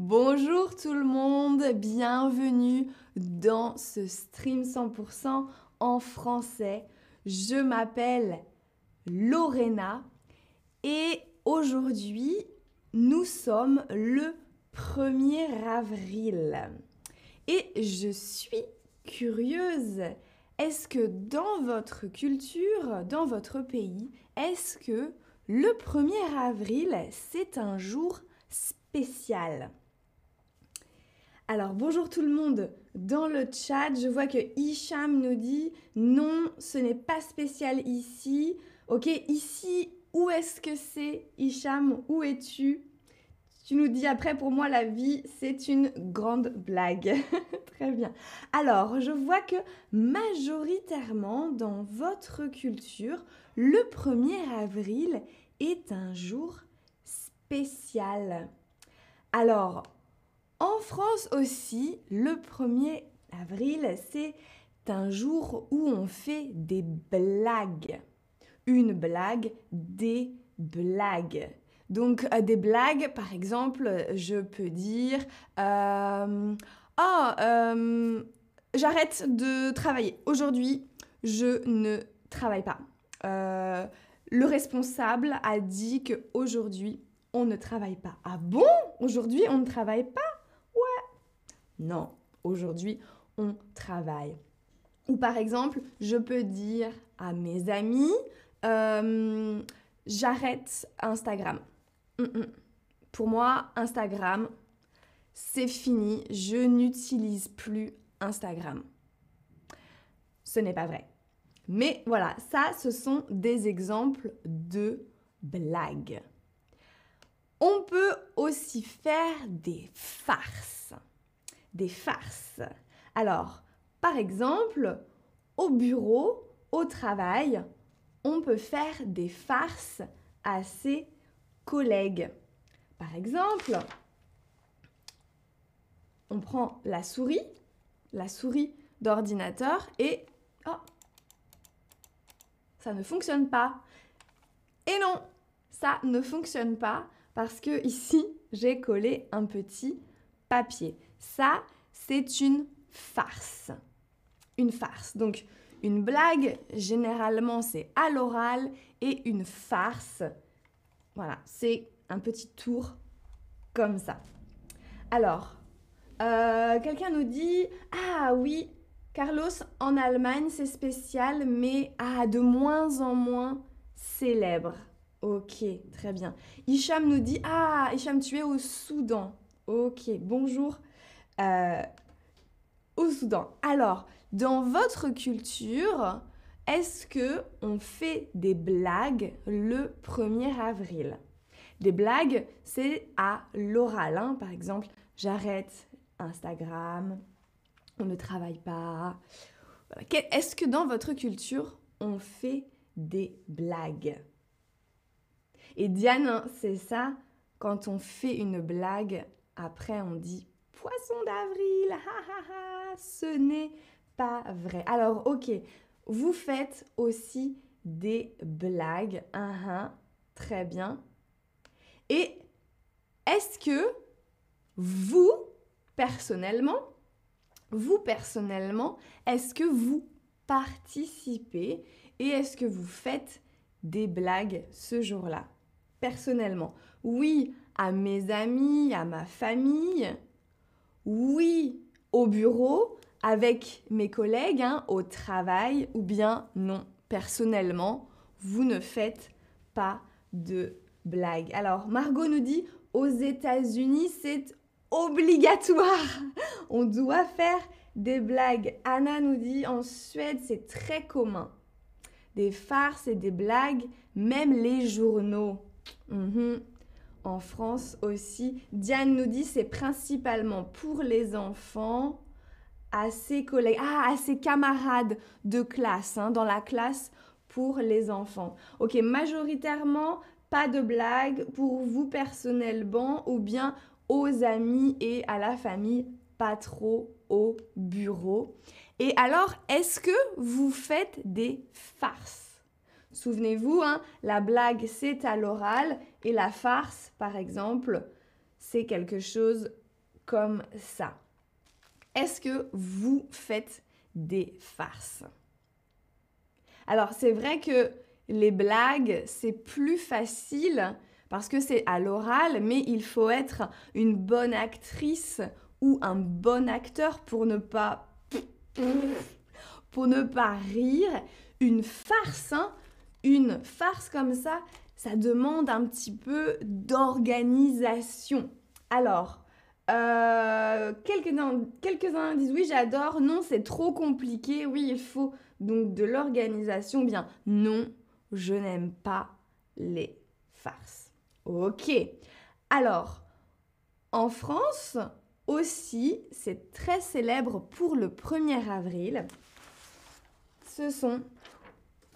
Bonjour tout le monde, bienvenue dans ce stream 100% en français. Je m'appelle Lorena et aujourd'hui nous sommes le 1er avril. Et je suis curieuse, est-ce que dans votre culture, dans votre pays, est-ce que le 1er avril, c'est un jour spécial? Alors bonjour tout le monde. Dans le chat, je vois que Hicham nous dit non, ce n'est pas spécial ici. Ok, ici, où est-ce que c'est Hicham? Où es-tu? Tu nous dis après, pour moi, la vie, c'est une grande blague. Très bien. Alors, je vois que majoritairement, dans votre culture, le 1er avril est un jour spécial. Alors, en France aussi, le 1er avril, c'est un jour où on fait des blagues. Une blague, des blagues. Donc euh, des blagues, par exemple, je peux dire euh, Oh, euh, j'arrête de travailler. Aujourd'hui, je ne travaille pas. le responsable a dit qu'aujourd'hui, on ne travaille pas. Ah bon? Aujourd'hui, on ne travaille pas? Non, aujourd'hui, on travaille. Ou par exemple, je peux dire à mes amis, euh, j'arrête Instagram. Mm, mm. Pour moi, Instagram, c'est fini, je n'utilise plus Instagram. Ce n'est pas vrai. Mais voilà, ça, ce sont des exemples de blagues. On peut aussi faire des farces des farces. Alors, par exemple, au bureau, au travail, on peut faire des farces à ses collègues. Par exemple, on prend la souris, la souris d'ordinateur et oh, ça ne fonctionne pas. Et non, ça ne fonctionne pas parce que ici, j'ai collé un petit papier. Ça, c'est une farce. Une farce. Donc, une blague, généralement, c'est à l'oral et une farce, voilà, c'est un petit tour comme ça. Alors, euh, quelqu'un nous dit Ah oui, Carlos, en Allemagne, c'est spécial, mais ah, de moins en moins célèbre. Ok, très bien. Hicham nous dit Ah, Hicham, tu es au Soudan. Ok, bonjour euh, au Soudan. Alors, dans votre culture, est-ce que on fait des blagues le 1er avril? Des blagues, c'est à l'oral. Hein. Par exemple, j'arrête Instagram, on ne travaille pas. Est-ce que dans votre culture, on fait des blagues? Et Diane, hein, c'est ça, quand on fait une blague, après on dit poisson d'avril, ha ce n'est pas vrai. Alors, ok, vous faites aussi des blagues, très bien. Et est-ce que vous, personnellement, vous personnellement, est-ce que vous participez et est-ce que vous faites des blagues ce jour-là? Personnellement, oui, à mes amis, à ma famille, oui au bureau avec mes collègues, hein, au travail, ou bien non, personnellement, vous ne faites pas de blagues. Alors, Margot nous dit, aux États-Unis, c'est obligatoire. On doit faire des blagues. Anna nous dit, en Suède, c'est très commun. Des farces et des blagues, même les journaux. Mhm en France aussi. Diane nous dit c'est principalement pour les enfants, à ses collègues, ah, à ses camarades de classe, hein, dans la classe pour les enfants. Ok, majoritairement, pas de blague pour vous personnellement ou bien aux amis et à la famille, pas trop au bureau. Et alors, est-ce que vous faites des farces? Souvenez-vous, hein, la blague, c'est à l'oral et la farce, par exemple, c'est quelque chose comme ça. Est-ce que vous faites des farces? Alors c'est vrai que les blagues, c'est plus facile parce que c'est à l'oral, mais il faut être une bonne actrice ou un bon acteur pour ne pas pour ne pas rire. Une farce, hein, une farce comme ça, ça demande un petit peu d'organisation. Alors, euh, quelques-uns quelques disent oui, j'adore. Non, c'est trop compliqué. Oui, il faut donc de l'organisation. Bien, non, je n'aime pas les farces. Ok. Alors, en France aussi, c'est très célèbre pour le 1er avril. Ce sont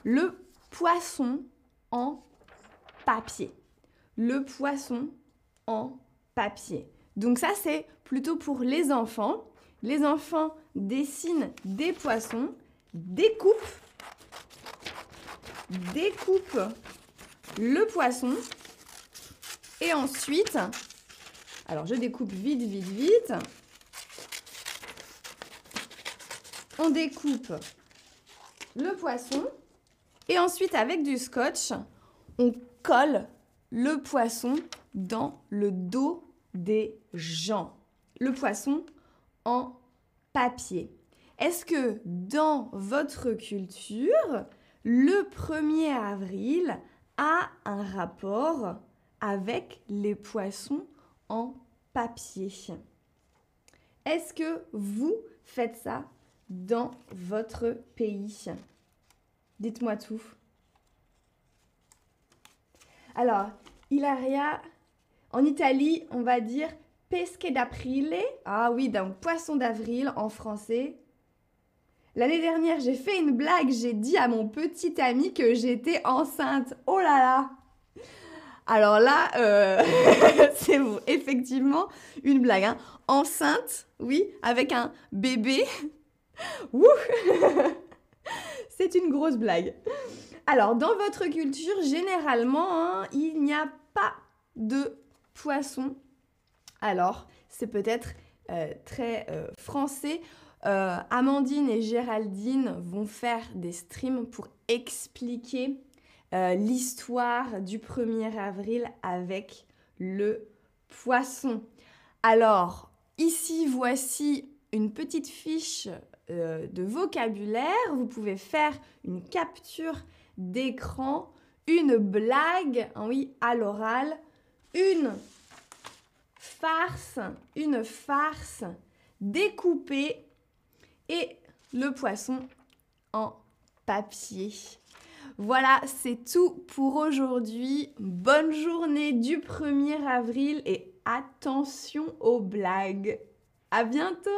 le poisson en papier. Le poisson en papier. Donc ça, c'est plutôt pour les enfants. Les enfants dessinent des poissons, découpent, découpent le poisson et ensuite, alors je découpe vite, vite, vite. On découpe le poisson et ensuite avec du scotch, on colle le poisson dans le dos des gens. Le poisson en papier. Est-ce que dans votre culture, le 1er avril a un rapport avec les poissons en papier? Est-ce que vous faites ça dans votre pays? Dites-moi tout. Alors, Ilaria, en Italie, on va dire pesche d'aprile. Ah oui, donc poisson d'avril en français. L'année dernière, j'ai fait une blague, j'ai dit à mon petit ami que j'étais enceinte. Oh là là alors là, euh, c'est effectivement une blague. Hein. Enceinte, oui, avec un bébé. c'est une grosse blague. Alors, dans votre culture, généralement, hein, il n'y a pas de poisson. Alors, c'est peut-être euh, très euh, français. Amandine et Géraldine vont faire des streams pour expliquer euh, l'histoire du 1er avril avec le poisson. Alors, ici, voici une petite fiche euh, de vocabulaire. Vous pouvez faire une capture d'écran, une blague, hein, oui, à l'oral, une farce, une farce découpée et le poisson en papier. Voilà, c'est tout pour aujourd'hui. Bonne journée du 1er avril et attention aux blagues. À bientôt